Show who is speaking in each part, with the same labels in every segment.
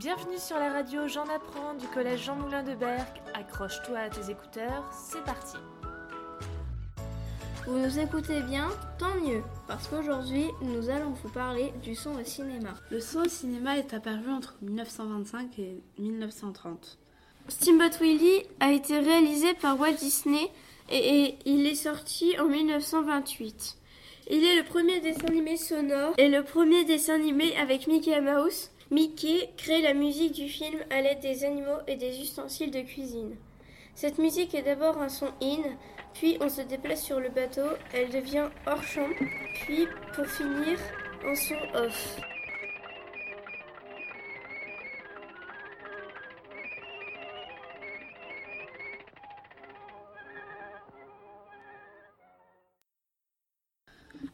Speaker 1: Bienvenue sur la radio J'en apprends du collège Jean Moulin de Berck. Accroche-toi à tes écouteurs, c'est parti.
Speaker 2: Vous nous écoutez bien Tant mieux, parce qu'aujourd'hui, nous allons vous parler du son au cinéma.
Speaker 3: Le son au cinéma est apparu entre 1925 et 1930.
Speaker 2: Steamboat Willie a été réalisé par Walt Disney et, et il est sorti en 1928. Il est le premier dessin animé sonore et le premier dessin animé avec Mickey Mouse. Mickey crée la musique du film à l'aide des animaux et des ustensiles de cuisine. Cette musique est d'abord un son in, puis on se déplace sur le bateau, elle devient hors champ, puis pour finir en son off.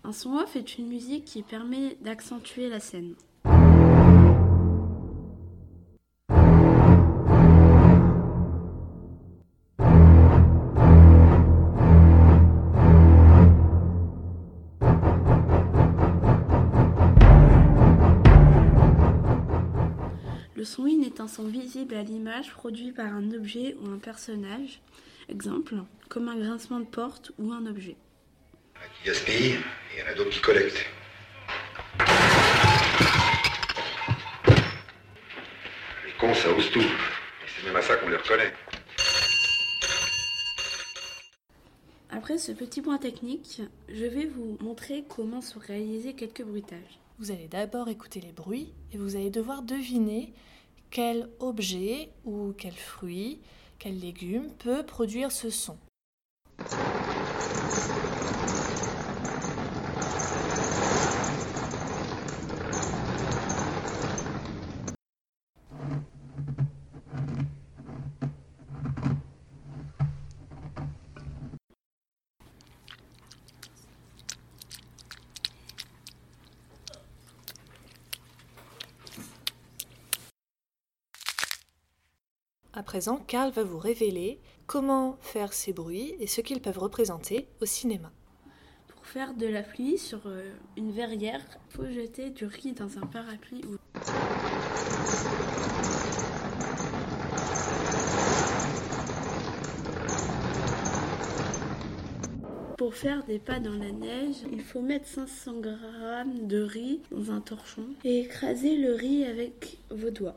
Speaker 3: Un son off est une musique qui permet d'accentuer la scène. Son in est un son visible à l'image produit par un objet ou un personnage. Exemple, comme un grincement de porte ou un objet.
Speaker 4: Il y en a qui gaspillent, et il y en a d'autres qui collectent. Les cons, ça ose tout. Et c'est même à ça qu'on les reconnaît.
Speaker 3: Après ce petit point technique, je vais vous montrer comment se réaliser quelques bruitages.
Speaker 1: Vous allez d'abord écouter les bruits et vous allez devoir deviner quel objet ou quel fruit, quel légume peut produire ce son. À présent, Karl va vous révéler comment faire ces bruits et ce qu'ils peuvent représenter au cinéma.
Speaker 3: Pour faire de la pluie sur euh, une verrière, il faut jeter du riz dans un parapluie ou Pour faire des pas dans la neige, il faut mettre 500 g de riz dans un torchon et écraser le riz avec vos doigts.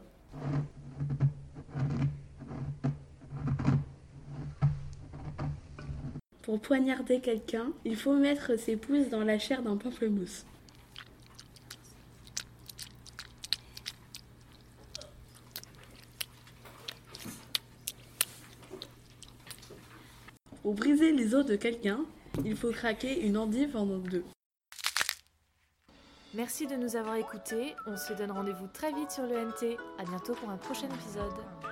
Speaker 3: Pour poignarder quelqu'un, il faut mettre ses pouces dans la chair d'un pamplemousse. Pour briser les os de quelqu'un, il faut craquer une endive en deux.
Speaker 1: Merci de nous avoir écoutés. On se donne rendez-vous très vite sur le NT. À bientôt pour un prochain épisode.